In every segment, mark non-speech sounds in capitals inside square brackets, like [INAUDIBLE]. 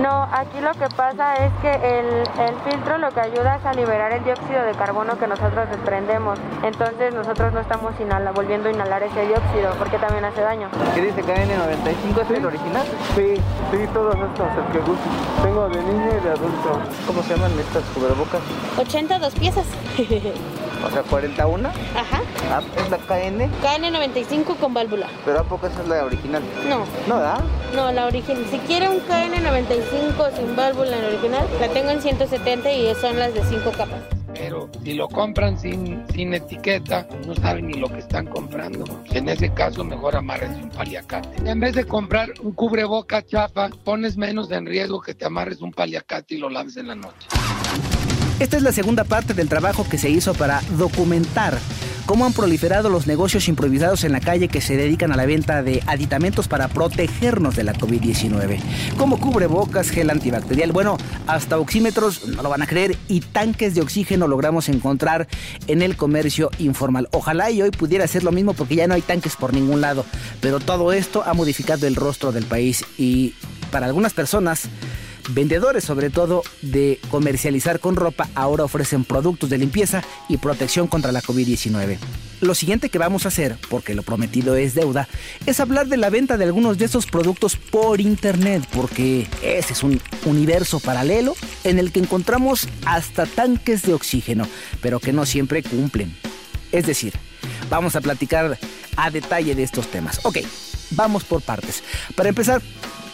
No, aquí lo que pasa es que el, el filtro lo que ayuda es a liberar el dióxido de carbono que nosotros desprendemos. Entonces nosotros no estamos inhala, volviendo a inhalar ese dióxido porque también hace daño. ¿Qué dice KN95? ¿Es el original? Sí, sí, todos estos, el que guste. Tengo de niño y de adulto. ¿Cómo se llaman estas cubrebocas? 82 piezas. [LAUGHS] O sea, 41. Ajá. Ah, es la KN. KN95 con válvula. Pero ¿a poco esa es la original? No, No, ¿verdad? no, la original. Si quiere un KN95 sin válvula en original, la tengo en 170 y son las de 5 capas. Pero si lo compran sin, sin etiqueta, no saben ni lo que están comprando. En ese caso, mejor amarres un paliacate. En vez de comprar un cubreboca chafa, pones menos en riesgo que te amarres un paliacate y lo laves en la noche. Esta es la segunda parte del trabajo que se hizo para documentar cómo han proliferado los negocios improvisados en la calle que se dedican a la venta de aditamentos para protegernos de la COVID-19, como cubrebocas, gel antibacterial, bueno, hasta oxímetros, no lo van a creer, y tanques de oxígeno logramos encontrar en el comercio informal. Ojalá y hoy pudiera ser lo mismo porque ya no hay tanques por ningún lado, pero todo esto ha modificado el rostro del país y para algunas personas Vendedores, sobre todo de comercializar con ropa, ahora ofrecen productos de limpieza y protección contra la COVID-19. Lo siguiente que vamos a hacer, porque lo prometido es deuda, es hablar de la venta de algunos de esos productos por internet, porque ese es un universo paralelo en el que encontramos hasta tanques de oxígeno, pero que no siempre cumplen. Es decir, vamos a platicar a detalle de estos temas. Ok, vamos por partes. Para empezar,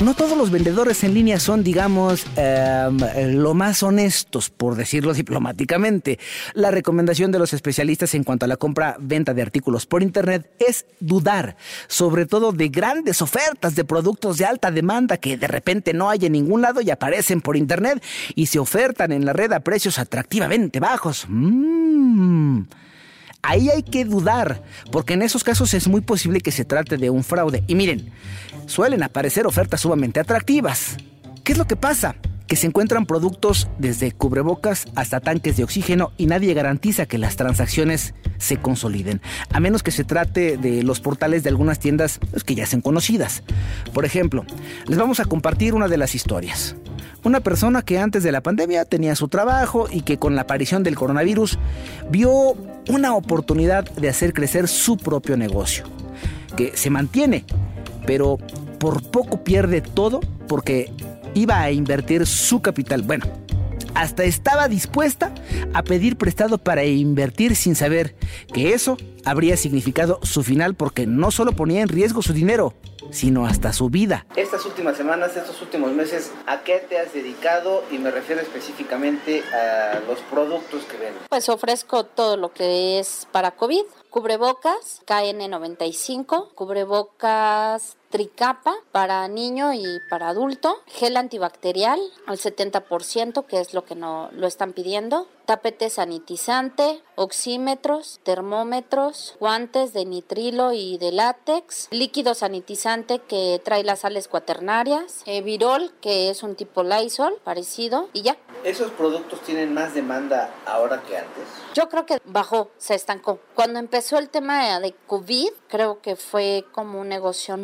no todos los vendedores en línea son, digamos, eh, lo más honestos, por decirlo [LAUGHS] diplomáticamente. La recomendación de los especialistas en cuanto a la compra-venta de artículos por Internet es dudar, sobre todo de grandes ofertas de productos de alta demanda que de repente no hay en ningún lado y aparecen por Internet y se ofertan en la red a precios atractivamente bajos. Mmm. Ahí hay que dudar, porque en esos casos es muy posible que se trate de un fraude. Y miren, suelen aparecer ofertas sumamente atractivas. ¿Qué es lo que pasa? Que se encuentran productos desde cubrebocas hasta tanques de oxígeno y nadie garantiza que las transacciones se consoliden, a menos que se trate de los portales de algunas tiendas pues, que ya sean conocidas. Por ejemplo, les vamos a compartir una de las historias. Una persona que antes de la pandemia tenía su trabajo y que con la aparición del coronavirus vio una oportunidad de hacer crecer su propio negocio, que se mantiene, pero por poco pierde todo porque iba a invertir su capital. Bueno, hasta estaba dispuesta a pedir prestado para invertir sin saber que eso habría significado su final porque no solo ponía en riesgo su dinero, sino hasta su vida. Estas últimas semanas, estos últimos meses, ¿a qué te has dedicado? Y me refiero específicamente a los productos que vendes. Pues ofrezco todo lo que es para COVID, cubrebocas, KN95, cubrebocas tricapa para niño y para adulto, gel antibacterial al 70%, que es lo que no lo están pidiendo, tapete sanitizante, oxímetros, termómetros, guantes de nitrilo y de látex, líquido sanitizante que trae las sales cuaternarias, eh, virol, que es un tipo Lysol parecido, y ya. ¿Esos productos tienen más demanda ahora que antes? Yo creo que bajó, se estancó. Cuando empezó el tema de COVID, creo que fue como un negocio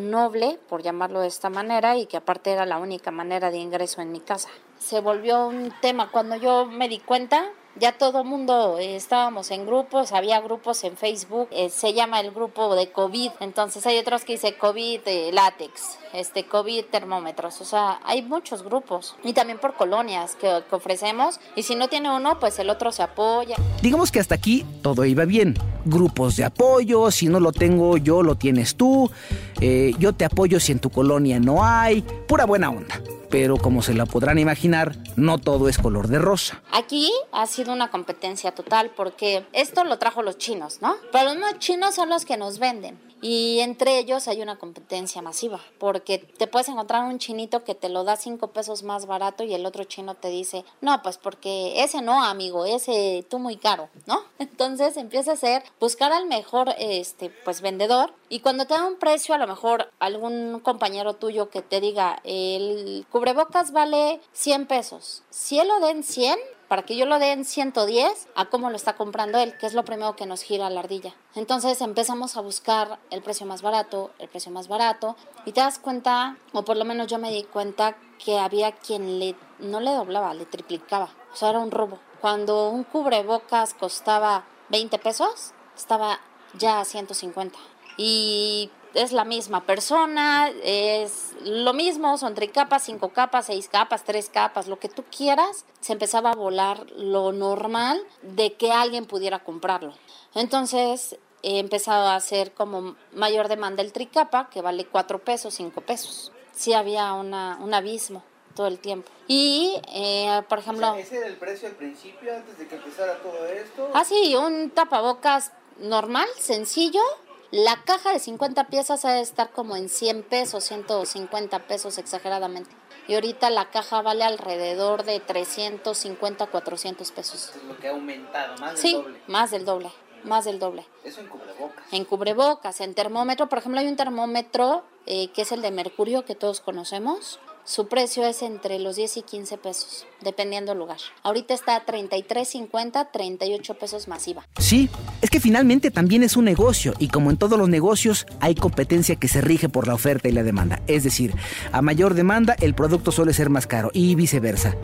por llamarlo de esta manera, y que aparte era la única manera de ingreso en mi casa. Se volvió un tema. Cuando yo me di cuenta, ya todo mundo eh, estábamos en grupos, había grupos en Facebook, eh, se llama el grupo de COVID, entonces hay otros que dice COVID eh, látex, este COVID termómetros, o sea, hay muchos grupos y también por colonias que, ofrecemos y si no tiene uno, pues el otro se apoya. Digamos que hasta aquí todo iba bien. Grupos de apoyo, si no lo tengo yo, lo tienes tú, eh, yo te apoyo si en tu colonia no hay, pura buena onda pero como se la podrán imaginar, no todo es color de rosa. Aquí ha sido una competencia total porque esto lo trajo los chinos, ¿no? Pero los chinos son los que nos venden. Y entre ellos hay una competencia masiva, porque te puedes encontrar un chinito que te lo da cinco pesos más barato y el otro chino te dice, no, pues porque ese no, amigo, ese tú muy caro, ¿no? [LAUGHS] Entonces empieza a ser buscar al mejor, este, pues vendedor y cuando te da un precio, a lo mejor algún compañero tuyo que te diga, el cubrebocas vale 100 pesos, si él lo den 100, para que yo lo dé en 110 a cómo lo está comprando él, que es lo primero que nos gira la ardilla. Entonces empezamos a buscar el precio más barato, el precio más barato, y te das cuenta, o por lo menos yo me di cuenta, que había quien le, no le doblaba, le triplicaba. O sea, era un robo. Cuando un cubrebocas costaba 20 pesos, estaba ya a 150. Y es la misma persona, es lo mismo, son tres capas, cinco capas, seis capas, tres capas, lo que tú quieras, se empezaba a volar lo normal de que alguien pudiera comprarlo. Entonces he empezado a hacer como mayor demanda el tricapa, que vale cuatro pesos, cinco pesos. Sí había una, un abismo todo el tiempo. Y, eh, por ejemplo... ¿Ese era el precio al principio, antes de que empezara todo esto? Ah, sí, un tapabocas normal, sencillo, la caja de 50 piezas ha de estar como en 100 pesos, 150 pesos exageradamente. Y ahorita la caja vale alrededor de 350, 400 pesos. Es lo que ha aumentado, más del sí, doble. más del doble, más del doble. Eso en cubrebocas. En cubrebocas, en termómetro, por ejemplo, hay un termómetro eh, que es el de mercurio que todos conocemos. Su precio es entre los 10 y 15 pesos, dependiendo del lugar. Ahorita está a 33.50, 38 pesos masiva. Sí, es que finalmente también es un negocio y como en todos los negocios hay competencia que se rige por la oferta y la demanda. Es decir, a mayor demanda el producto suele ser más caro y viceversa.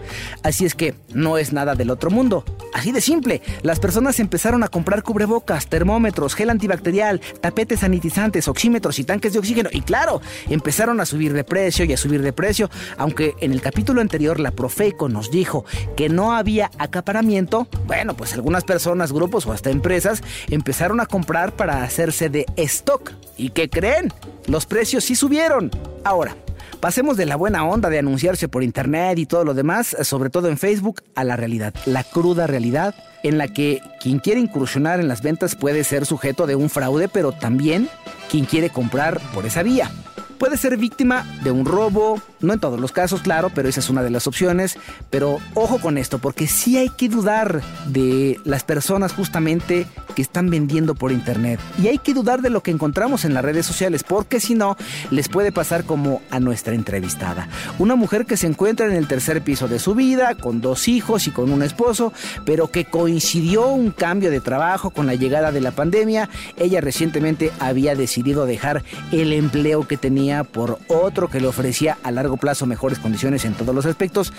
Así es que no es nada del otro mundo. Así de simple, las personas empezaron a comprar cubrebocas, termómetros, gel antibacterial, tapetes sanitizantes, oxímetros y tanques de oxígeno y claro, empezaron a subir de precio y a subir de precio aunque en el capítulo anterior la Profeco nos dijo que no había acaparamiento, bueno, pues algunas personas, grupos o hasta empresas empezaron a comprar para hacerse de stock. ¿Y qué creen? Los precios sí subieron. Ahora, Pasemos de la buena onda de anunciarse por internet y todo lo demás, sobre todo en Facebook, a la realidad, la cruda realidad en la que quien quiere incursionar en las ventas puede ser sujeto de un fraude, pero también quien quiere comprar por esa vía. Puede ser víctima de un robo, no en todos los casos, claro, pero esa es una de las opciones. Pero ojo con esto, porque sí hay que dudar de las personas justamente que están vendiendo por internet. Y hay que dudar de lo que encontramos en las redes sociales, porque si no, les puede pasar como a nuestra entrevistada. Una mujer que se encuentra en el tercer piso de su vida, con dos hijos y con un esposo, pero que coincidió un cambio de trabajo con la llegada de la pandemia. Ella recientemente había decidido dejar el empleo que tenía por otro que le ofrecía a largo plazo mejores condiciones en todos los aspectos,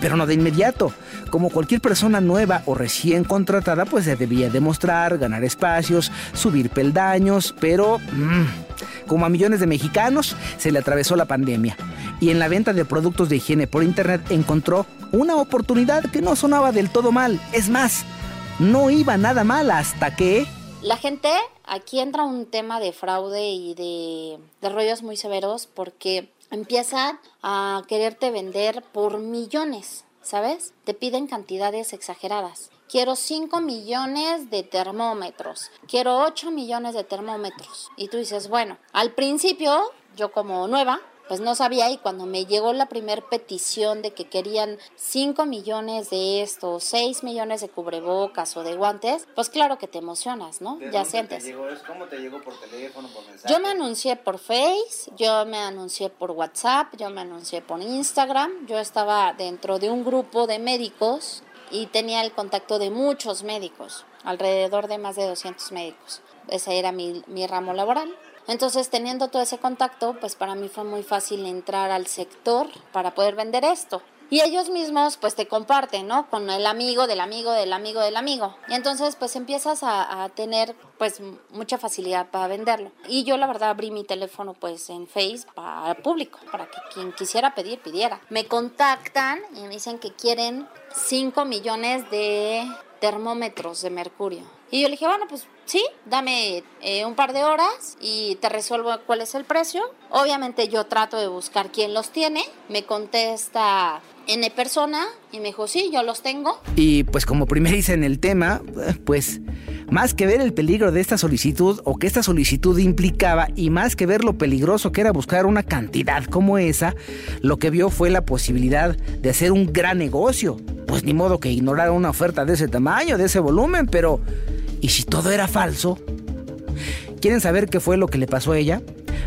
pero no de inmediato. Como cualquier persona nueva o recién contratada, pues se debía demostrar, ganar espacios, subir peldaños, pero mmm, como a millones de mexicanos se le atravesó la pandemia y en la venta de productos de higiene por internet encontró una oportunidad que no sonaba del todo mal. Es más, no iba nada mal hasta que... La gente, aquí entra un tema de fraude y de, rollos muy severos porque empiezan a quererte vender por millones, ¿sabes? Te piden cantidades exageradas. Quiero 5 millones de termómetros. Quiero 8 millones de termómetros. Y tú dices, bueno, al principio, yo como nueva, pues no sabía y cuando me llegó la primer petición de que querían 5 millones de estos, 6 millones de cubrebocas o de guantes, pues claro que te emocionas, ¿no? ¿De Ya dónde sientes. Te llegó eso? ¿Cómo te llegó por teléfono, por mensaje? Yo me anuncié por Face, yo me anuncié por WhatsApp, yo me anuncié por Instagram, yo estaba dentro de un grupo de médicos y tenía el contacto de muchos médicos, alrededor de más de 200 médicos. Ese era mi, mi ramo laboral. Entonces, teniendo todo ese contacto, pues para mí fue muy fácil entrar al sector para poder vender esto. Y ellos mismos pues te comparten, ¿no? Con el amigo del amigo del amigo del amigo. Y entonces pues empiezas a, a, tener pues mucha facilidad para venderlo. Y yo la verdad abrí mi teléfono pues en Face para público, para que quien quisiera pedir, pidiera. Me contactan y me dicen que quieren 5 millones de termómetros de mercurio. Y yo le dije, bueno, pues sí, dame eh, un par de horas y te resuelvo cuál es el precio. Obviamente yo trato de buscar quién los tiene. Me contesta N persona y me dijo, sí, yo los tengo. Y pues como primeriza en el tema, pues más que ver el peligro de esta solicitud o que esta solicitud implicaba y más que ver lo peligroso que era buscar una cantidad como esa, lo que vio fue la posibilidad de hacer un gran negocio. Pues ni modo que ignorar una oferta de ese tamaño, de ese volumen, pero ¿y si todo era falso? ¿Quieren saber qué fue lo que le pasó a ella?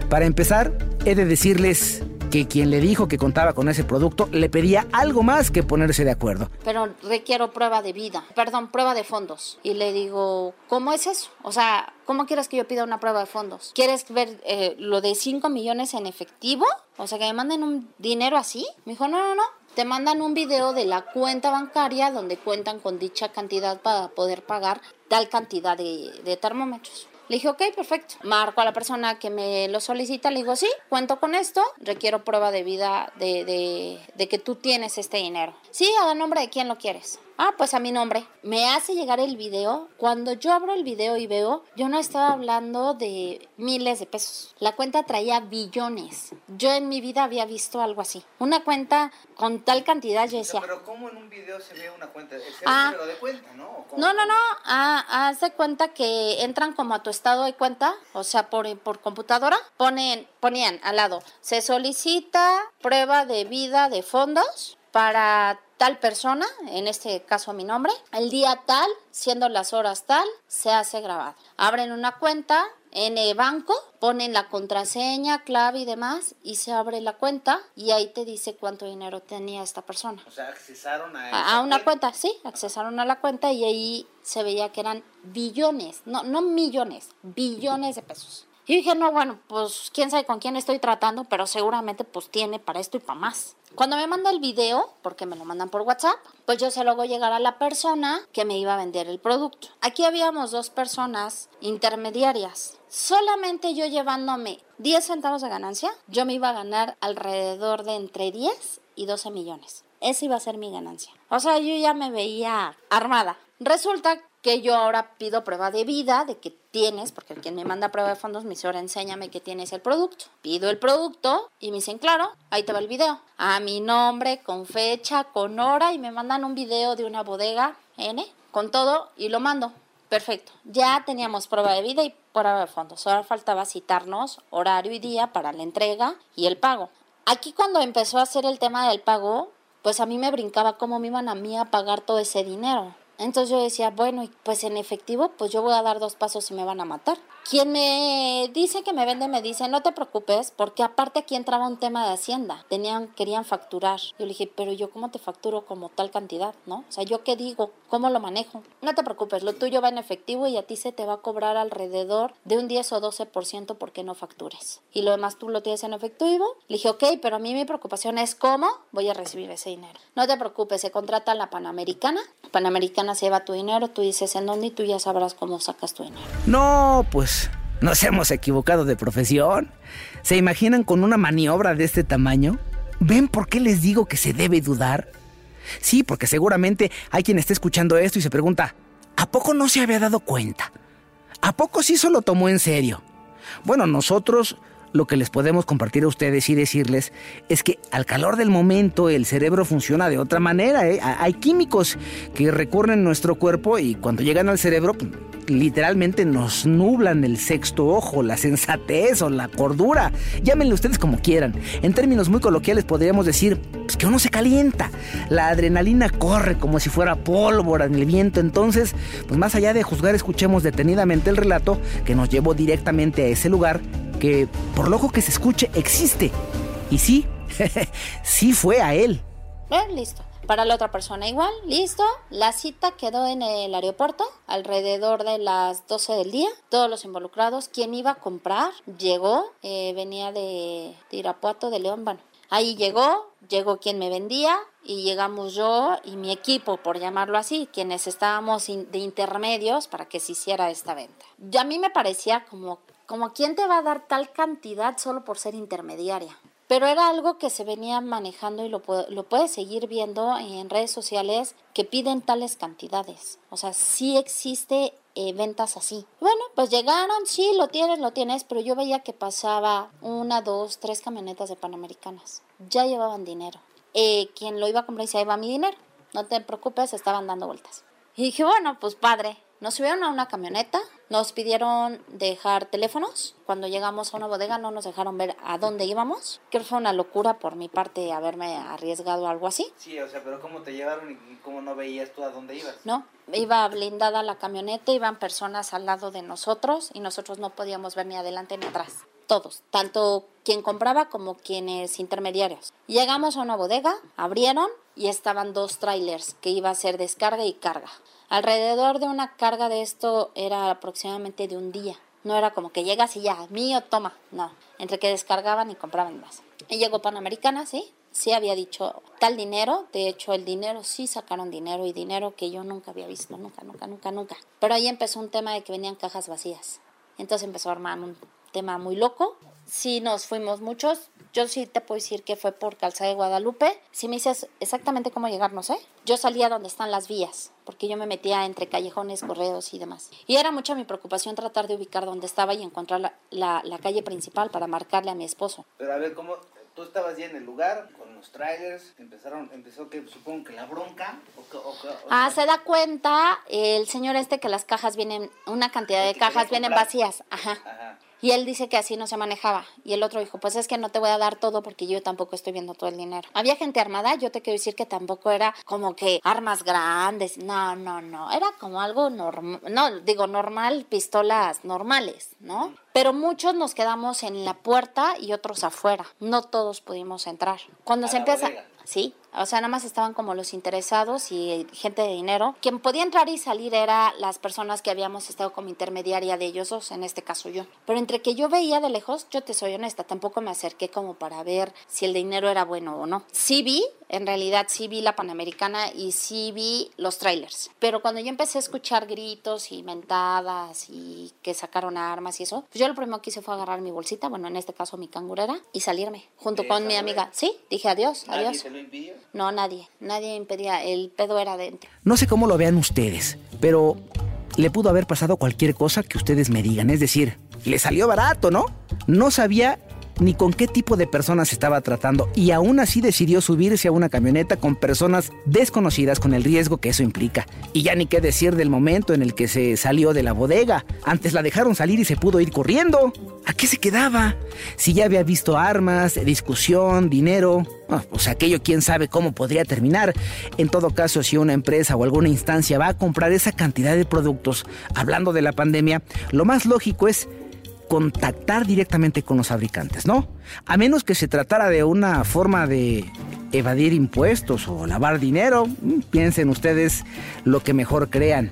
Para empezar, he de decirles que quien le dijo que contaba con ese producto le pedía algo más que ponerse de acuerdo. Pero requiero prueba de vida, perdón, prueba de fondos. Y le digo, ¿cómo es eso? O sea, ¿cómo quieres que yo pida una prueba de fondos? ¿Quieres ver eh, lo de 5 millones en efectivo? O sea, que me manden un dinero así. Me dijo, no, no, no. Te mandan un video de la cuenta bancaria donde cuentan con dicha cantidad para poder pagar tal cantidad de, de termómetros. Le dije, ok, perfecto. Marco a la persona que me lo solicita, le digo, sí, cuento con esto, requiero prueba de vida de, de, de que tú tienes este dinero. Sí, a nombre de quién lo quieres. Ah, pues a mi nombre. Me hace llegar el video. Cuando yo abro el video y veo, yo no estaba hablando de miles de pesos. La cuenta traía billones. Yo en mi vida había visto algo así. Una cuenta con tal cantidad, yo decía. Pero ¿cómo en un video se ve una cuenta? Es el Ah. número de cuenta, ¿no? No, no, no. Ah, haz de cuenta que entran como a tu estado de cuenta, o sea, por, por computadora. Ponen, ponían al lado, se solicita prueba de vida de fondos para tal persona, en este caso mi nombre, el día tal, siendo las horas tal, se hace grabado. Abren una cuenta en el banco, ponen la contraseña, clave y demás, y se abre la cuenta y ahí te dice cuánto dinero tenía esta persona. O sea, accesaron a, A, esa a una cuenta, sí, accesaron a la cuenta y ahí se veía que eran billones, no, no millones, billones de pesos. Y dije, no, bueno, pues quién sabe con quién estoy tratando, pero seguramente pues tiene para esto y para más. Cuando me manda el video, porque me lo mandan por WhatsApp, pues yo se lo hago llegar a la persona que me iba a vender el producto. Aquí habíamos dos personas intermediarias. Solamente yo llevándome 10 centavos de ganancia, yo me iba a ganar alrededor de entre 10 y 12 millones. Esa iba a ser mi ganancia. O sea, yo ya me veía armada. Resulta que yo ahora pido prueba de vida de que tienes, porque quien me manda prueba de fondos me dice, ahora enséñame que tienes el producto. Pido el producto y me dicen, claro, ahí te va el video. A mi nombre, con fecha, con hora y me mandan un video de una bodega N con todo y lo mando. Perfecto. Ya teníamos prueba de vida y prueba de fondos. Ahora faltaba citarnos horario y día para la entrega y el pago. Aquí cuando empezó a hacer el tema del pago, pues a mí me brincaba cómo me iban a mí a pagar todo ese dinero. Entonces yo decía, bueno, pues en efectivo, pues yo voy a dar dos pasos y me van a matar. Quien me dice que me vende me dice, no te preocupes, porque aparte aquí entraba un tema de hacienda. Tenían, querían facturar. Yo le dije, pero yo cómo te facturo como tal cantidad, ¿no? O sea, yo qué digo, cómo lo manejo. No te preocupes, lo tuyo va en efectivo y a ti se te va a cobrar alrededor de un 10 o 12% porque no factures. Y lo demás tú lo tienes en efectivo. Le dije, ok, pero a mí mi preocupación es cómo voy a recibir ese dinero. No te preocupes, se contrata la Panamericana. Panamericana se lleva tu dinero, tú dices en dónde y tú ya sabrás cómo sacas tu dinero. No, pues nos hemos equivocado de profesión. ¿Se imaginan con una maniobra de este tamaño? ¿Ven por qué les digo que se debe dudar? Sí, porque seguramente hay quien esté escuchando esto y se pregunta, ¿a poco no se había dado cuenta? ¿A poco sí se lo tomó en serio? Bueno, nosotros lo que les podemos compartir a ustedes y decirles es que al calor del momento el cerebro funciona de otra manera. ¿eh? Hay químicos que recorren nuestro cuerpo y cuando llegan al cerebro pues, literalmente nos nublan el sexto ojo, la sensatez o la cordura. Llámenle ustedes como quieran. En términos muy coloquiales podríamos decir pues, que uno se calienta. La adrenalina corre como si fuera pólvora en el viento. Entonces, pues más allá de juzgar, escuchemos detenidamente el relato que nos llevó directamente a ese lugar que, por loco que se escuche, existe. Y sí, [LAUGHS] sí fue a él. Eh, listo. Para la otra persona igual, listo. La cita quedó en el aeropuerto alrededor de las 12 del día. Todos los involucrados, quien iba a comprar, llegó, eh, venía de, de Irapuato, de León, bueno. Ahí llegó, llegó quien me vendía y llegamos yo y mi equipo, por llamarlo así, quienes estábamos de intermedios para que se hiciera esta venta. Y a mí me parecía como, como quién te va a dar tal cantidad solo por ser intermediaria. Pero era algo que se venía manejando y lo, lo puedes seguir viendo en redes sociales que piden tales cantidades. O sea, sí existe eh, ventas así. Bueno, pues llegaron, sí, lo tienes, lo tienes, pero yo veía que pasaba una, dos, tres camionetas de Panamericanas. Ya llevaban dinero. Eh, quien lo iba a comprar decía, ahí va mi dinero. No te preocupes, estaban dando vueltas. Y dije, bueno, pues padre, Nos subieron a una camioneta, nos pidieron dejar teléfonos. Cuando llegamos a una bodega no nos dejaron ver a dónde íbamos. Creo que fue una locura por mi parte haberme arriesgado a algo así. Sí, o sea, pero ¿cómo te llevaron y cómo no veías tú a dónde ibas? No, iba blindada la camioneta, iban personas al lado de nosotros y nosotros no podíamos ver ni adelante ni atrás. Todos, tanto quien compraba como quienes intermediarios. Llegamos a una bodega, abrieron y estaban dos trailers que iba a ser descarga y carga. Alrededor de una carga de esto era aproximadamente de un día. No era como que llegas y ya, mío, toma. No, entre que descargaban y compraban más. Y llegó Panamericana, sí, sí había dicho tal dinero, de hecho el dinero sí sacaron dinero y dinero que yo nunca había visto, nunca, nunca, nunca, nunca. Pero ahí empezó un tema de que venían cajas vacías. Entonces empezó a armar un tema muy loco. Sí nos fuimos muchos, yo sí te puedo decir que fue por Calzada de Guadalupe. Si me dices exactamente cómo llegar, no sé. Yo salía donde están las vías, porque yo me metía entre callejones, correos y demás. Y era mucha mi preocupación tratar de ubicar dónde estaba y encontrar la, la, la calle principal para marcarle a mi esposo. Pero a ver, ¿cómo, tú estabas ya en el lugar con los trailers, empezaron, empezó que supongo que la bronca. O, o, o, ah, se da cuenta el señor este que las cajas vienen, una cantidad de cajas vienen vacías. Ajá. Ajá. Y él dice que así no se manejaba. Y el otro dijo, pues es que no te voy a dar todo porque yo tampoco estoy viendo todo el dinero. Había gente armada, yo te quiero decir que tampoco era como que armas grandes. No, no, no. Era como algo normal, no, digo normal, pistolas normales, ¿no? Pero muchos nos quedamos en la puerta y otros afuera. No todos pudimos entrar. Cuando se empieza... Sí, o sea, nada más estaban como los interesados y gente de dinero. Quien podía entrar y salir era las personas que habíamos estado como intermediaria de ellos dos, en este caso yo. Pero entre que yo veía de lejos, yo te soy honesta, tampoco me acerqué como para ver si el dinero era bueno o no. Sí vi, en realidad sí vi la Panamericana y sí vi los trailers. Pero cuando yo empecé a escuchar gritos y mentadas y que sacaron armas y eso, pues yo lo primero que hice fue agarrar mi bolsita, bueno, en este caso mi cangurera, y salirme junto con mi amiga. Sí, dije adiós, adiós. lo impidió? No, nadie. Nadie impedía. El pedo era adentro. No sé cómo lo vean ustedes, pero le pudo haber pasado cualquier cosa que ustedes me digan. Es decir, le salió barato, ¿no? No sabía ni con qué tipo de personas estaba tratando y aún así decidió subirse a una camioneta con personas desconocidas con el riesgo que eso implica. Y ya ni qué decir del momento en el que se salió de la bodega. Antes la dejaron salir y se pudo ir corriendo. ¿A qué se quedaba? Si ya había visto armas, discusión, dinero, pues aquello quién sabe cómo podría terminar. En todo caso, si una empresa o alguna instancia va a comprar esa cantidad de productos, hablando de la pandemia, lo más lógico es contactar directamente con los fabricantes, ¿no? A menos que se tratara de una forma de evadir impuestos o lavar dinero, mm, piensen ustedes lo que mejor crean.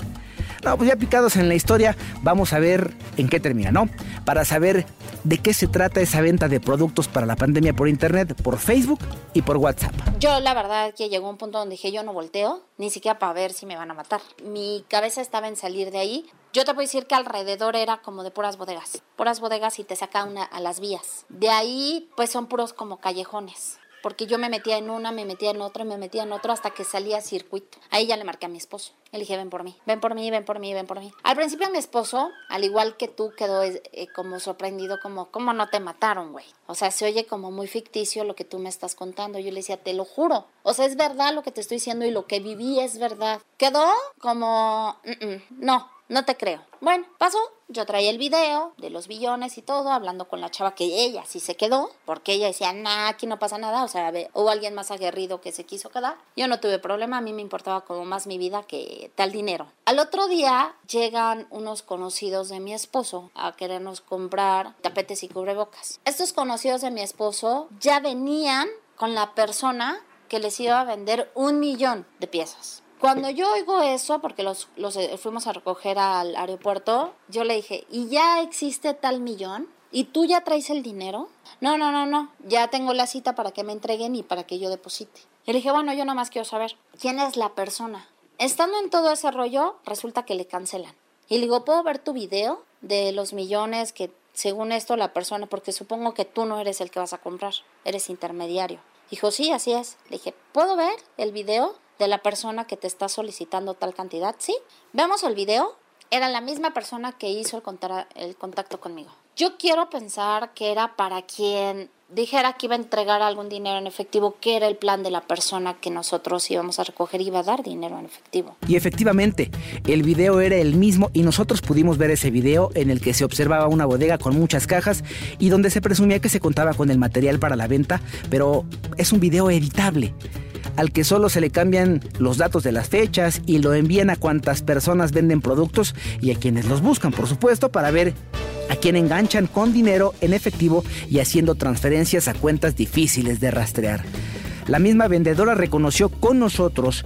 No, pues ya picados en la historia, vamos a ver en qué termina, ¿no? Para saber de qué se trata esa venta de productos para la pandemia por internet, por Facebook y por WhatsApp. Yo la verdad que llegó un punto donde dije yo no volteo, ni siquiera para ver si me van a matar. Mi cabeza estaba en salir de ahí. Yo te puedo decir que alrededor era como de puras bodegas, puras bodegas y te saca una a las vías. De ahí pues son puros como callejones porque yo me metía en una, me metía en otra, me metía en otra hasta que salía circuito. Ahí ya le marqué a mi esposo. Le dije, ven por mí, ven por mí, ven por mí, ven por mí. Al principio mi esposo, al igual que tú, quedó eh, como sorprendido, como, ¿cómo no te mataron, güey? O sea, se oye como muy ficticio lo que tú me estás contando. Yo le decía, te lo juro. O sea, es verdad lo que te estoy diciendo y lo que viví es verdad. Quedó como, no, no te creo. Bueno, pasó. Yo traía el video de los billones y todo, hablando con la chava que ella sí se quedó, porque ella decía, nah, aquí no pasa nada. O sea, hubo alguien más aguerrido que se quiso quedar. Yo no tuve problema, a mí me importaba como más mi vida que tal dinero. Al otro día llegan unos conocidos de mi esposo a querernos comprar tapetes y cubrebocas. Estos conocidos de mi esposo ya venían con la persona que les iba a vender un millón de piezas. Cuando yo oigo eso, porque los, los eh, fuimos a recoger al aeropuerto, yo le dije, ¿y ya existe tal millón? ¿Y tú ya traes el dinero? No, no, no, no. Ya tengo la cita para que me entreguen y para que yo deposite. Y le dije, bueno, yo más quiero saber quién es la persona. Estando en todo ese rollo, resulta que le cancelan. Y le digo, ¿puedo ver tu video de los millones que, según esto, la persona, porque supongo que tú no eres el que vas a comprar, eres intermediario. Dijo, sí, así es. Le dije, ¿puedo ver el video? De la persona que te está solicitando tal cantidad, ¿sí? Vemos el video, era la misma persona que hizo el, contacto conmigo. Yo quiero pensar que era para quien dijera que iba a entregar algún dinero en efectivo, que era el plan de la persona que nosotros íbamos a recoger iba a dar dinero en efectivo. Y efectivamente, el video era el mismo y nosotros pudimos ver ese video en el que se observaba una bodega con muchas cajas y donde se presumía que se contaba con el material para la venta, pero es un video editable al que solo se le cambian los datos de las fechas y lo envían a cuantas personas venden productos y a quienes los buscan, por supuesto, para ver a quién enganchan con dinero en efectivo y haciendo transferencias a cuentas difíciles de rastrear. La misma vendedora reconoció con nosotros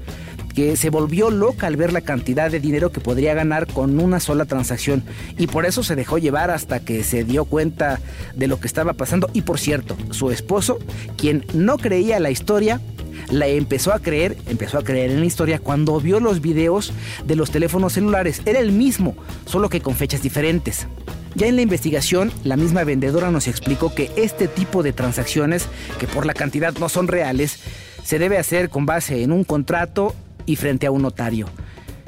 que se volvió loca al ver la cantidad de dinero que podría ganar con una sola transacción y por eso se dejó llevar hasta que se dio cuenta de lo que estaba pasando y por cierto, su esposo, quien no creía la historia, la empezó a creer, empezó a creer en la historia cuando vio los videos de los teléfonos celulares. Era el mismo, solo que con fechas diferentes. Ya en la investigación, la misma vendedora nos explicó que este tipo de transacciones, que por la cantidad no son reales, se debe hacer con base en un contrato y frente a un notario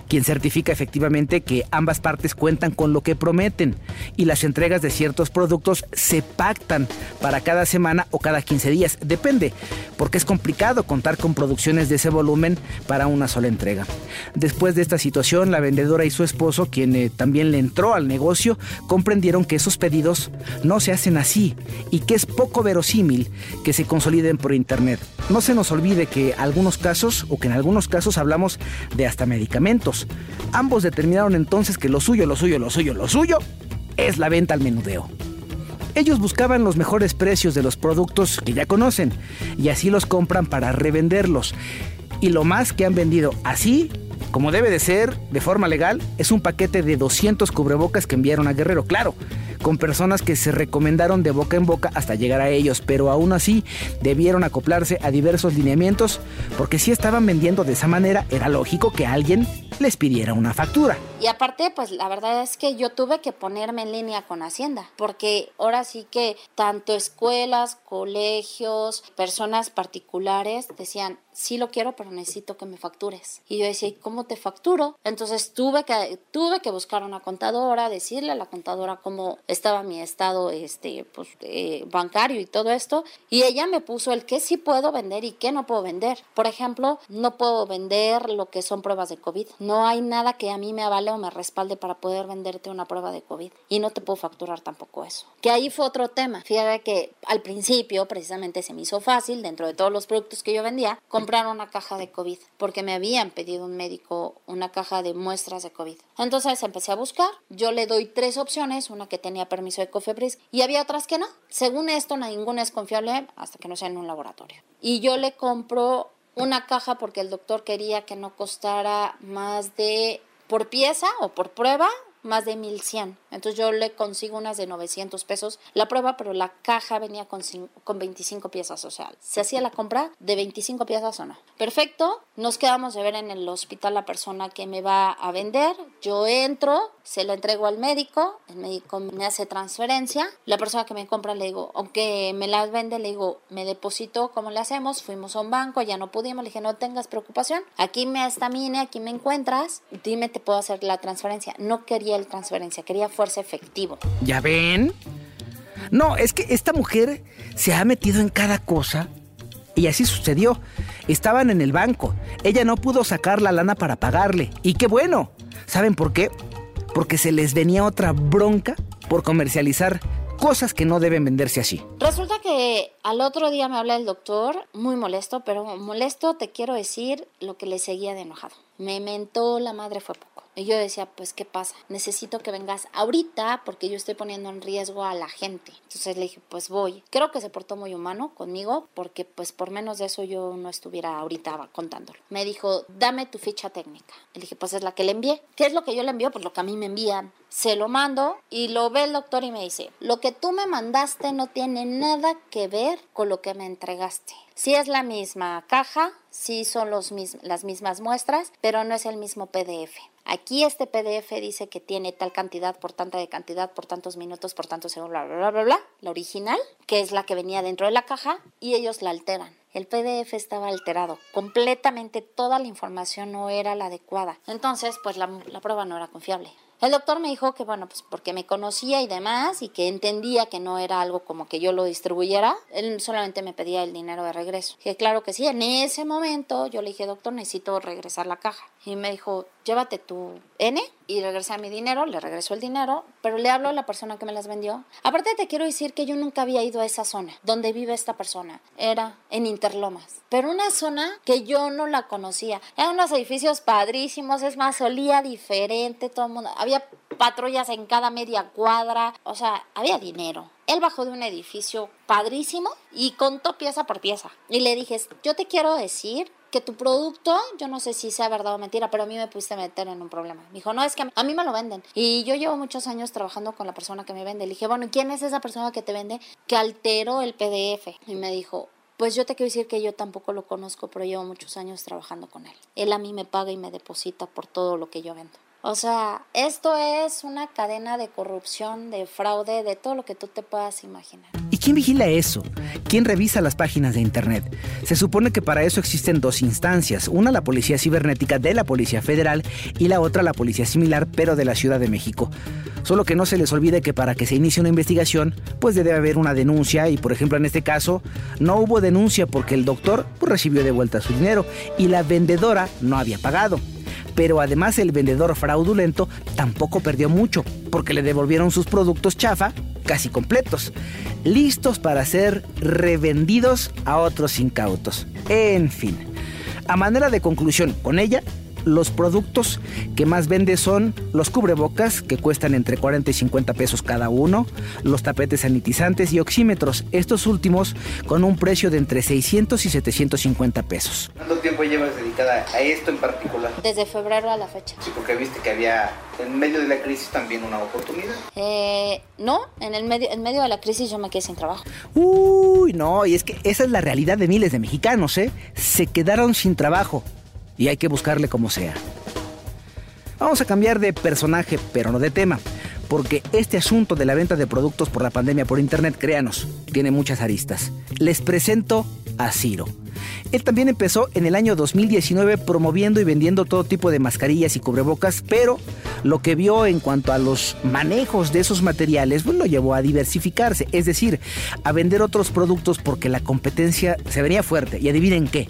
quien certifica efectivamente que ambas partes cuentan con lo que prometen y las entregas de ciertos productos se pactan para cada semana o cada 15 días, depende, porque es complicado contar con producciones de ese volumen para una sola entrega. Después de esta situación, la vendedora y su esposo, quien eh, también le entró al negocio, comprendieron que esos pedidos no se hacen así y que es poco verosímil que se consoliden por internet. No se nos olvide que algunos casos o que en algunos casos hablamos de hasta medicamentos Ambos determinaron entonces que lo suyo, lo suyo, lo suyo, lo suyo es la venta al menudeo. Ellos buscaban los mejores precios de los productos que ya conocen y así los compran para revenderlos. Y lo más que han vendido así, como debe de ser, de forma legal, es un paquete de 200 cubrebocas que enviaron a Guerrero. Claro, con personas que se recomendaron de boca en boca hasta llegar a ellos, pero aún así debieron acoplarse a diversos lineamientos, porque si estaban vendiendo de esa manera, era lógico que alguien les pidiera una factura. Y aparte, pues la verdad es que yo tuve que ponerme en línea con Hacienda, porque ahora sí que tanto escuelas, colegios, personas particulares decían, sí lo quiero, pero necesito que me factures. Y yo decía, ¿y cómo te facturo? Entonces tuve que, tuve que buscar una contadora, decirle a la contadora cómo estaba mi estado este, pues, eh, bancario y todo esto. Y ella me puso el qué sí puedo vender y qué no puedo vender. Por ejemplo, no puedo vender lo que son pruebas de COVID. No hay nada que a mí me avale o me respalde para poder venderte una prueba de COVID. Y no te puedo facturar tampoco eso. Que ahí fue otro tema. Fíjate que al principio precisamente se me hizo fácil, dentro de todos los productos que yo vendía, comprar una caja de COVID, porque me habían pedido un médico una caja de muestras de COVID. Entonces empecé a buscar, yo le doy tres opciones, una que tenía permiso de Cofebris y había otras que no. Según esto, ninguna es confiable hasta que no sea en un laboratorio. Y yo le compro una caja porque el doctor quería que no costara más de por pieza o por prueba más de 1100. Entonces yo le consigo unas de 900 pesos. La prueba, pero la caja venía con, con 25 piezas, o sea, se hacía la compra de 25 piezas o no. Perfecto, nos quedamos de ver en el hospital la persona que me va a vender, yo entro, se la entrego al médico, el médico me hace transferencia, la persona que me compra le digo, aunque me las vende, le digo, me deposito, ¿cómo le hacemos? Fuimos a un banco, ya no pudimos, le dije, no tengas preocupación, aquí me está mi aquí me encuentras, dime, te puedo hacer la transferencia. No quería el transferencia, quería fuerza efectivo. ¿Ya ven? No, es que esta mujer se ha metido en cada cosa y así sucedió. Estaban en el banco. Ella no pudo sacar la lana para pagarle. Y qué bueno. ¿Saben por qué? Porque se les venía otra bronca por comercializar cosas que no deben venderse así. Resulta que al otro día me habla el doctor, muy molesto, pero molesto te quiero decir lo que le seguía de enojado. Me mentó la madre fue poco. Y yo decía, pues, ¿qué pasa? Necesito que vengas ahorita porque yo estoy poniendo en riesgo a la gente. Entonces le dije, pues voy. Creo que se portó muy humano conmigo porque, pues, por menos de eso yo no estuviera ahorita contándolo. Me dijo, dame tu ficha técnica. Le dije, pues es la que le envié. ¿Qué es lo que yo le envío? Pues lo que a mí me envían. Se lo mando y lo ve el doctor y me dice, lo que tú me mandaste no tiene nada que ver con lo que me entregaste. Sí es la misma caja, sí son los las mismas muestras, pero no es el mismo PDF. Aquí este PDF dice que tiene tal cantidad por tanta de cantidad, por tantos minutos, por tantos segundos, bla, bla, bla, bla, bla, la original, que es la que venía dentro de la caja, y ellos la alteran. El PDF estaba alterado, completamente toda la información no era la adecuada. Entonces, pues la, la prueba no era confiable. El doctor me dijo que, bueno, pues porque me conocía y demás y que entendía que no era algo como que yo lo distribuyera, él solamente me pedía el dinero de regreso. Que claro que sí, en ese momento yo le dije, doctor, necesito regresar la caja. Y me dijo, llévate tu N y regresé mi dinero, le regresó el dinero, pero le hablo a la persona que me las vendió. Aparte te quiero decir que yo nunca había ido a esa zona donde vive esta persona. Era en Interlomas, pero una zona que yo no la conocía. Eran unos edificios padrísimos, es más, olía diferente, todo el mundo. Había patrullas en cada media cuadra, o sea, había dinero. Él bajó de un edificio padrísimo y contó pieza por pieza. Y le dije, yo te quiero decir que tu producto, yo no sé si sea verdad o mentira, pero a mí me pudiste meter en un problema. Me dijo, no, es que a mí me lo venden. Y yo llevo muchos años trabajando con la persona que me vende. Le dije, bueno, ¿quién es esa persona que te vende que alteró el PDF? Y me dijo, pues yo te quiero decir que yo tampoco lo conozco, pero llevo muchos años trabajando con él. Él a mí me paga y me deposita por todo lo que yo vendo. O sea, esto es una cadena de corrupción, de fraude, de todo lo que tú te puedas imaginar. ¿Y quién vigila eso? ¿Quién revisa las páginas de Internet? Se supone que para eso existen dos instancias, una la Policía Cibernética de la Policía Federal y la otra la Policía Similar, pero de la Ciudad de México. Solo que no se les olvide que para que se inicie una investigación, pues debe haber una denuncia y por ejemplo en este caso no hubo denuncia porque el doctor pues, recibió de vuelta su dinero y la vendedora no había pagado pero además el vendedor fraudulento tampoco perdió mucho, porque le devolvieron sus productos chafa casi completos, listos para ser revendidos a otros incautos. En fin, a manera de conclusión, con ella los productos que más vende son los cubrebocas, que cuestan entre 40 y 50 pesos cada uno, los tapetes sanitizantes y oxímetros, estos últimos con un precio de entre 600 y 750 pesos. ¿Cuánto tiempo llevas dedicada a esto en particular? Desde febrero a la fecha. Sí, porque viste que había en medio de la crisis también una oportunidad. Eh, no, en el medio, en medio de la crisis yo me quedé sin trabajo. Uy, no, y es que esa es la realidad de miles de mexicanos, ¿eh? Se quedaron sin trabajo y hay que buscarle como sea. Vamos a cambiar de personaje, pero no de tema, porque este asunto de la venta de productos por la pandemia por internet, créanos, tiene muchas aristas. Les presento a Ciro. Él también empezó en el año 2019 promoviendo y vendiendo todo tipo de mascarillas y cubrebocas, pero lo que vio en cuanto a los manejos de esos materiales pues, lo llevó a diversificarse, es decir, a vender otros productos porque la competencia se venía fuerte. Y adivinen qué,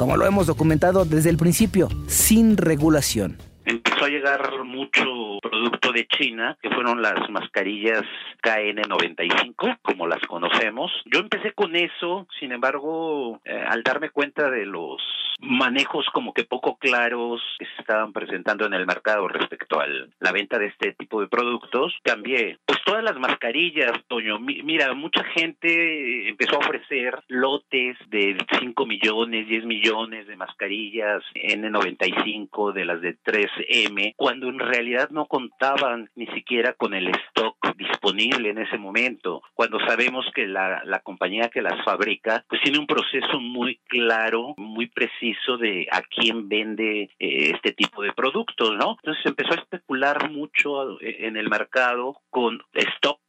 como lo hemos documentado desde el principio, sin regulación. Empezó a llegar mucho producto de China, que fueron las mascarillas KN95, como las conocemos. Yo empecé con eso, sin embargo, eh, al darme cuenta de los manejos como que poco claros que se estaban presentando en el mercado respecto a la venta de este tipo de productos, cambié. Pues todas las mascarillas, Toño, mira, mucha gente empezó a ofrecer lotes de 5 millones, 10 millones de mascarillas N95, de las de 3M, cuando en realidad no contaban ni siquiera con el stock disponible en ese momento, cuando sabemos que la, la compañía que las fabrica, pues tiene un proceso muy claro, muy preciso, de a quién vende eh, este tipo de productos, ¿no? Entonces empezó a especular mucho eh, en el mercado con stock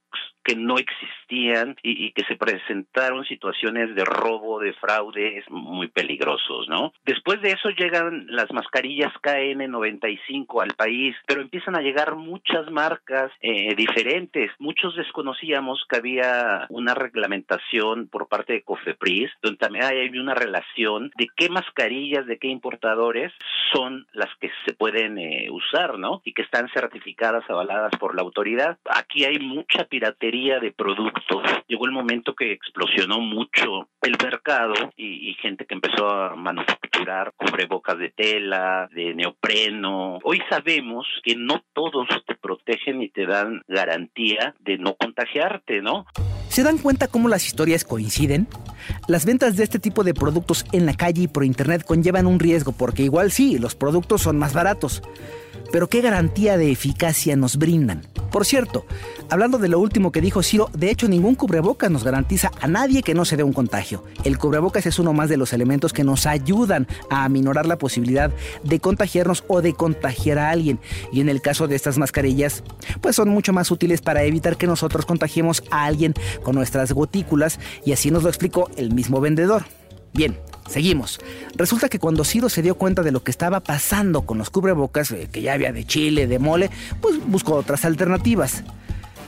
que no existían y, que se presentaron situaciones de robo, de fraude muy peligrosos, ¿no? Después de eso llegan las mascarillas KN95 al país, pero empiezan a llegar muchas marcas eh, diferentes. Muchos desconocíamos que había una reglamentación por parte de Cofepris, donde también hay una relación de qué mascarillas, de qué importadores son las que se pueden eh, usar, ¿no? Y que están certificadas, avaladas por la autoridad. Aquí hay mucha piratería de productos. Llegó el momento que explosionó mucho el mercado y, gente que empezó a manufacturar cubrebocas de tela, de neopreno. Hoy sabemos que no todos te protegen y te dan garantía de no contagiarte, ¿no? ¿Se dan cuenta cómo las historias coinciden? Las ventas de este tipo de productos en la calle y por internet conllevan un riesgo porque igual sí, los productos son más baratos. Pero ¿qué garantía de eficacia nos brindan? Por cierto, hablando de lo último que dijo Ciro, de hecho ningún cubrebocas nos garantiza a nadie que no se dé un contagio. El cubrebocas es uno más de los elementos que nos ayudan a aminorar la posibilidad de contagiarnos o de contagiar a alguien. Y en el caso de estas mascarillas, pues son mucho más útiles para evitar que nosotros contagiemos a alguien con nuestras gotículas y así nos lo explicó el mismo vendedor. Bien, Seguimos. Resulta que cuando Ciro se dio cuenta de lo que estaba pasando con los cubrebocas, eh, que ya había de chile, de mole, pues buscó otras alternativas.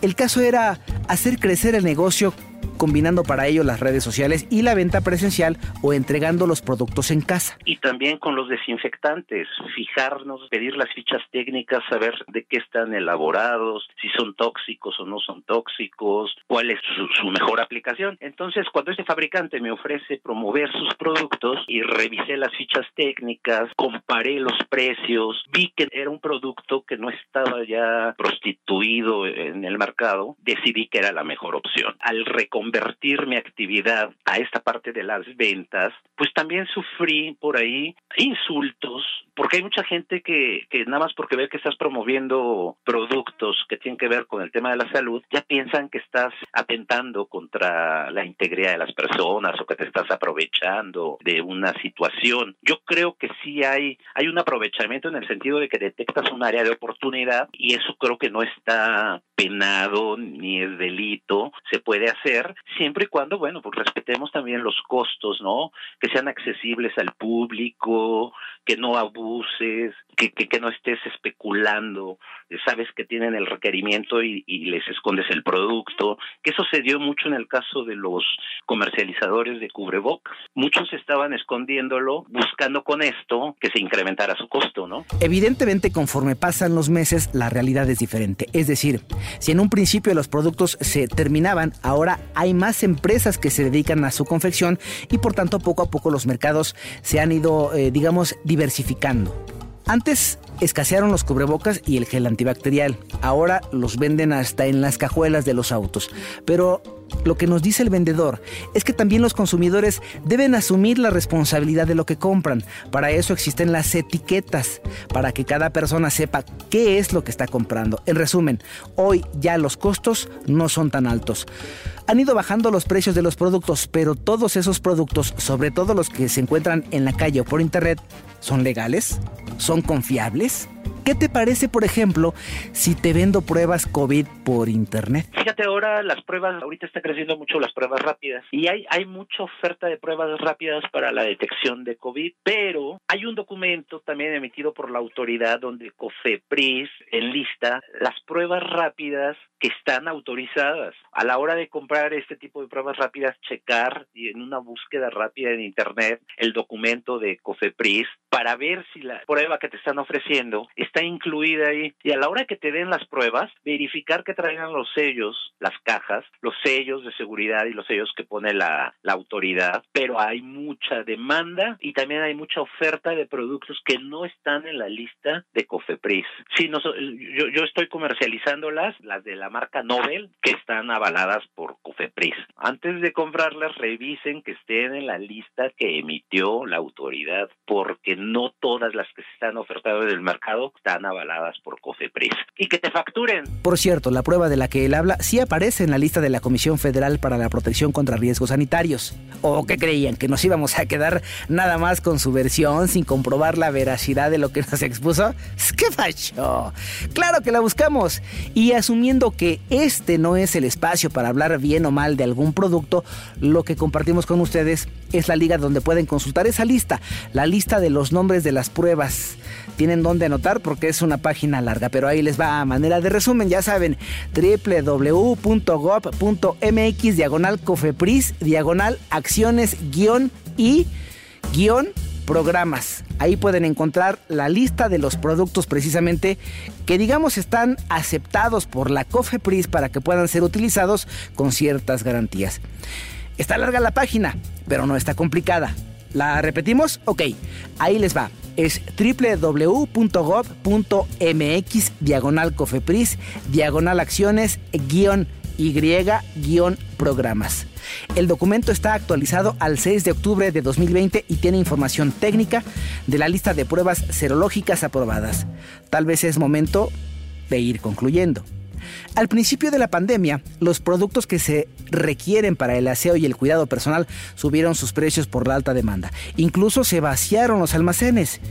El caso era hacer crecer el negocio combinando para ello las redes sociales y la venta presencial o entregando los productos en casa. Y también con los desinfectantes, fijarnos, pedir las fichas técnicas, saber de qué están elaborados, si son tóxicos o no son tóxicos, cuál es su, mejor aplicación. Entonces, cuando este fabricante me ofrece promover sus productos y revisé las fichas técnicas, comparé los precios, vi que era un producto que no estaba ya prostituido en el mercado, decidí que era la mejor opción. Al convertir mi actividad a esta parte de las ventas, pues también sufrí por ahí insultos, porque hay mucha gente que, que nada más porque ve que estás promoviendo productos que tienen que ver con el tema de la salud, ya piensan que estás atentando contra la integridad de las personas o que te estás aprovechando de una situación. Yo creo que sí hay, hay un aprovechamiento en el sentido de que detectas un área de oportunidad y eso creo que no está penado ni es delito, se puede hacer siempre y cuando, bueno, pues respetemos también los costos, ¿no? Que sean accesibles al público, que no abuses, que, que, no estés especulando, sabes que tienen el requerimiento y, les escondes el producto, que eso se mucho en el caso de los comercializadores de cubrebocas. Muchos estaban escondiéndolo buscando con esto que se incrementara su costo, ¿no? Evidentemente, conforme pasan los meses, la realidad es diferente. Es decir, si en un principio los productos se terminaban, ahora hay más empresas que se dedican a su confección y por tanto poco a poco los mercados se han ido, eh, digamos, diversificando. Antes escasearon los cubrebocas y el gel antibacterial. Ahora los venden hasta en las cajuelas de los autos. Pero lo que nos dice el vendedor es que también los consumidores deben asumir la responsabilidad de lo que compran. Para eso existen las etiquetas, para que cada persona sepa qué es lo que está comprando. En resumen, hoy ya los costos no son tan altos han ido bajando los precios de los productos, pero todos esos productos, sobre todo los que se encuentran en la calle o por internet, ¿son legales? ¿Son confiables? ¿Qué te parece, por ejemplo, si te vendo pruebas COVID por internet? Fíjate ahora las pruebas, ahorita está creciendo mucho las pruebas rápidas y hay, hay mucha oferta de pruebas rápidas para la detección de COVID, pero hay un documento también emitido por la autoridad donde COFEPRIS enlista las pruebas rápidas que están autorizadas. A la hora de comprar este tipo de pruebas rápidas, checar en una búsqueda rápida en internet el documento de COFEPRIS para ver si la prueba que te están ofreciendo está incluida ahí. Y a la hora que te den las pruebas, verificar que traigan los sellos, las cajas, los sellos de seguridad y los sellos que pone la, la autoridad. Pero hay mucha demanda y también hay mucha oferta de productos que no están en la lista de COFEPRIS. Sí, no, yo, yo estoy comercializándolas, las de la marca Nobel que están avaladas por COFEPRIS. Antes de comprarlas, revisen que estén en la lista que emitió la autoridad, porque no todas las que se están ofertando en el mercado están avaladas por COFEPRIS. Y que te facturen. Por cierto, la prueba de la que él habla sí aparece en la lista de la Comisión Federal para la Protección contra Riesgos Sanitarios. ¿O qué creían? ¿Que nos íbamos a quedar nada más con su versión sin comprobar la veracidad de lo que nos expuso? [LAUGHS] ¿Qué facho? Claro que la buscamos. Y asumiendo que este no es el espacio para hablar bien o mal de algún producto, lo que compartimos con ustedes es la liga donde pueden consultar esa lista, la lista de los nombres de las pruebas. Tienen donde anotar porque es una página larga, pero ahí les va a manera de resumen, ya saben, www.gov.mx diagonal cofepris diagonal acciones guion y guion programas. Ahí pueden encontrar la lista de los productos precisamente que digamos están aceptados por la COFEPRIS para que puedan ser utilizados con ciertas garantías. Está larga la página, pero no está complicada. ¿La repetimos? Ok, ahí les va. Es www.gov.mx diagonal cofepris diagonal acciones guion y guion programas. El documento está actualizado al 6 de octubre de 2020 y tiene información técnica de la lista de pruebas serológicas aprobadas. Tal vez es momento de ir concluyendo. Al principio de la pandemia, los productos que se requieren para el aseo y el cuidado personal subieron sus precios por la alta demanda. Incluso se vaciaron los almacenes.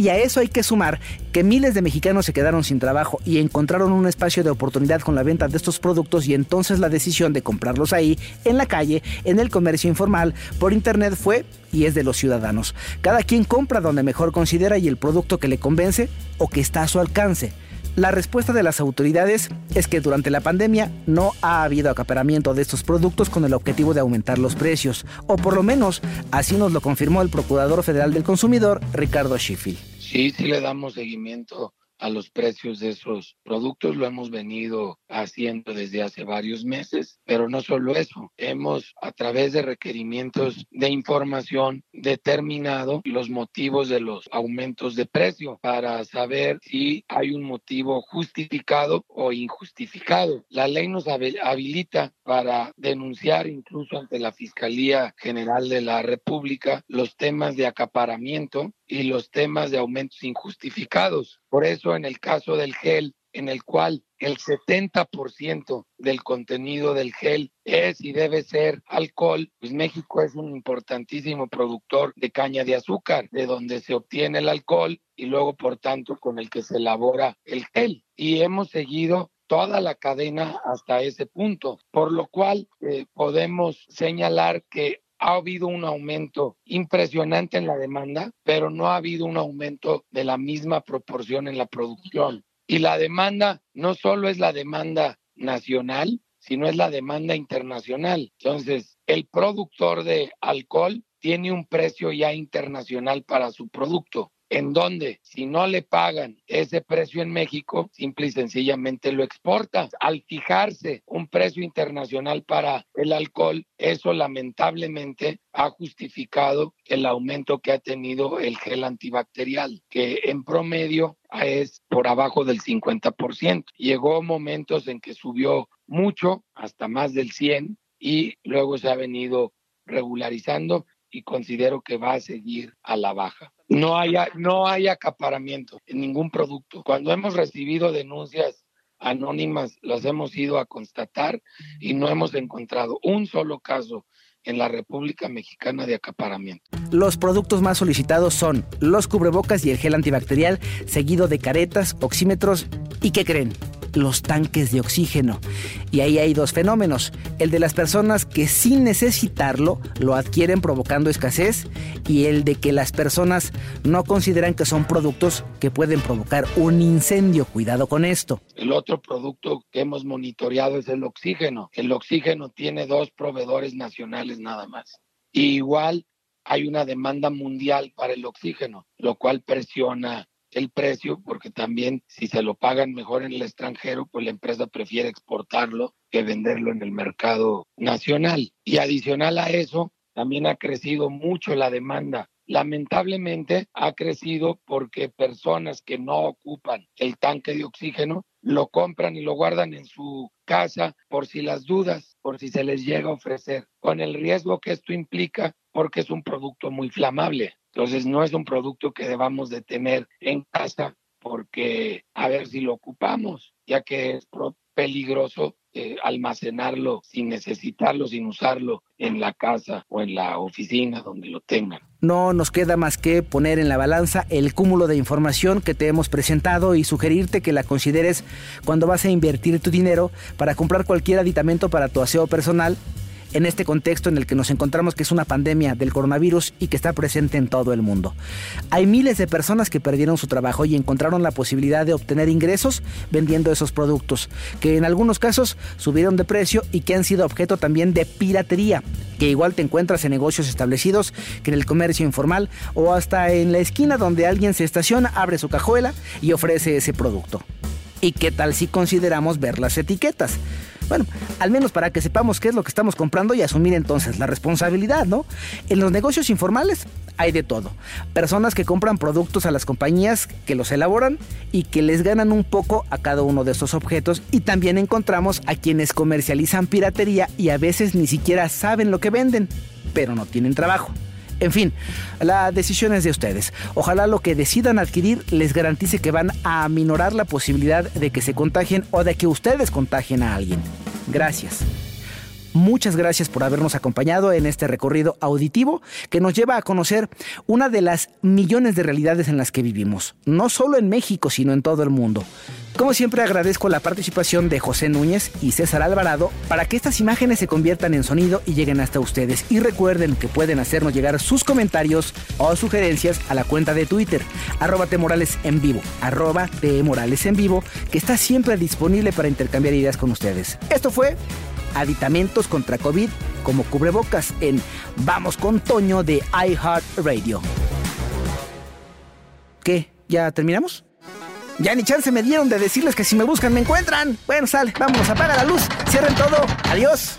Y a eso hay que sumar que miles de mexicanos se quedaron sin trabajo y encontraron un espacio de oportunidad con la venta de estos productos y entonces la decisión de comprarlos ahí, en la calle, en el comercio informal, por internet fue y es de los ciudadanos. Cada quien compra donde mejor considera y el producto que le convence o que está a su alcance. La respuesta de las autoridades es que durante la pandemia no ha habido acaparamiento de estos productos con el objetivo de aumentar los precios, o por lo menos así nos lo confirmó el Procurador Federal del Consumidor, Ricardo Schiffel. Sí, sí le damos seguimiento a los precios de esos productos. Lo hemos venido haciendo desde hace varios meses, pero no solo eso. Hemos, a través de requerimientos de información, determinado los motivos de los aumentos de precio para saber si hay un motivo justificado o injustificado. La ley nos habilita para denunciar incluso ante la Fiscalía General de la República los temas de acaparamiento y los temas de aumentos injustificados. Por eso en el caso del gel, en el cual el 70% del contenido del gel es y debe ser alcohol, pues México es un importantísimo productor de caña de azúcar, de donde se obtiene el alcohol y luego, por tanto, con el que se elabora el gel. Y hemos seguido toda la cadena hasta ese punto, por lo cual eh, podemos señalar que ha habido un aumento impresionante en la demanda, pero no ha habido un aumento de la misma proporción en la producción. Y la demanda no solo es la demanda nacional, sino es la demanda internacional. Entonces, el productor de alcohol tiene un precio ya internacional para su producto en donde si no le pagan ese precio en México, simple y sencillamente lo exporta. Al fijarse un precio internacional para el alcohol, eso lamentablemente ha justificado el aumento que ha tenido el gel antibacterial, que en promedio es por abajo del 50%. Llegó momentos en que subió mucho, hasta más del 100, y luego se ha venido regularizando y considero que va a seguir a la baja. No hay, no hay acaparamiento en ningún producto. Cuando hemos recibido denuncias anónimas, las hemos ido a constatar y no hemos encontrado un solo caso en la República Mexicana de acaparamiento. Los productos más solicitados son los cubrebocas y el gel antibacterial, seguido de caretas, oxímetros y ¿qué creen? Los tanques de oxígeno. Y ahí hay dos fenómenos, el de las personas que sin necesitarlo lo adquieren provocando escasez y el de que las personas no consideran que son productos que pueden provocar un incendio. Cuidado con esto. El otro producto que hemos monitoreado es el oxígeno. El oxígeno tiene dos proveedores nacionales nada más. igual hay una demanda mundial para el oxígeno, lo cual presiona el precio, porque también si se lo pagan mejor en el extranjero, pues la empresa prefiere exportarlo que venderlo en el mercado nacional. Y adicional a eso, también ha crecido mucho la demanda. Lamentablemente ha crecido porque personas que no ocupan el tanque de oxígeno lo compran y lo guardan en su casa por si las dudas, por si se les llega a ofrecer, con el riesgo que esto implica porque es un producto muy flamable. Entonces no es un producto que debamos de tener en casa porque a ver si lo ocupamos, ya que es peligroso eh, almacenarlo sin necesitarlo, sin usarlo en la casa o en la oficina donde lo tengan. No nos queda más que poner en la balanza el cúmulo de información que te hemos presentado y sugerirte que la consideres cuando vas a invertir tu dinero para comprar cualquier aditamento para tu aseo personal en este contexto en el que nos encontramos que es una pandemia del coronavirus y que está presente en todo el mundo. Hay miles de personas que perdieron su trabajo y encontraron la posibilidad de obtener ingresos vendiendo esos productos, que en algunos casos subieron de precio y que han sido objeto también de piratería, que igual te encuentras en negocios establecidos que en el comercio informal o hasta en la esquina donde alguien se estaciona, abre su cajuela y ofrece ese producto. ¿Y qué tal si consideramos ver las etiquetas? Bueno, al menos para que sepamos qué es lo que estamos comprando y asumir entonces la responsabilidad, ¿no? En los negocios informales hay de todo. Personas que compran productos a las compañías que los elaboran y que les ganan un poco a cada uno de esos objetos y también encontramos a quienes comercializan piratería y a veces ni siquiera saben lo que venden, pero no tienen trabajo. En fin, la decisión es de ustedes. Ojalá lo que decidan adquirir les garantice que van a aminorar la posibilidad de que se contagien o de que ustedes contagien a alguien. Gracias. Muchas gracias por habernos acompañado en este recorrido auditivo que nos lleva a conocer una de las millones de realidades en las que vivimos, no solo en México, sino en todo el mundo. Como siempre agradezco la participación de José Núñez y César Alvarado para que estas imágenes se conviertan en sonido y lleguen hasta ustedes. Y recuerden que pueden hacernos llegar sus comentarios o sugerencias a la cuenta de Twitter, arroba Morales en vivo, arroba en vivo, que está siempre disponible para intercambiar ideas con ustedes. Esto fue Aditamentos contra COVID como cubrebocas en Vamos con Toño de iHeartRadio. ¿Qué? ¿Ya terminamos? Ya ni chance me dieron de decirles que si me buscan me encuentran. Bueno, sale, vámonos, apaga la luz, cierren todo. Adiós.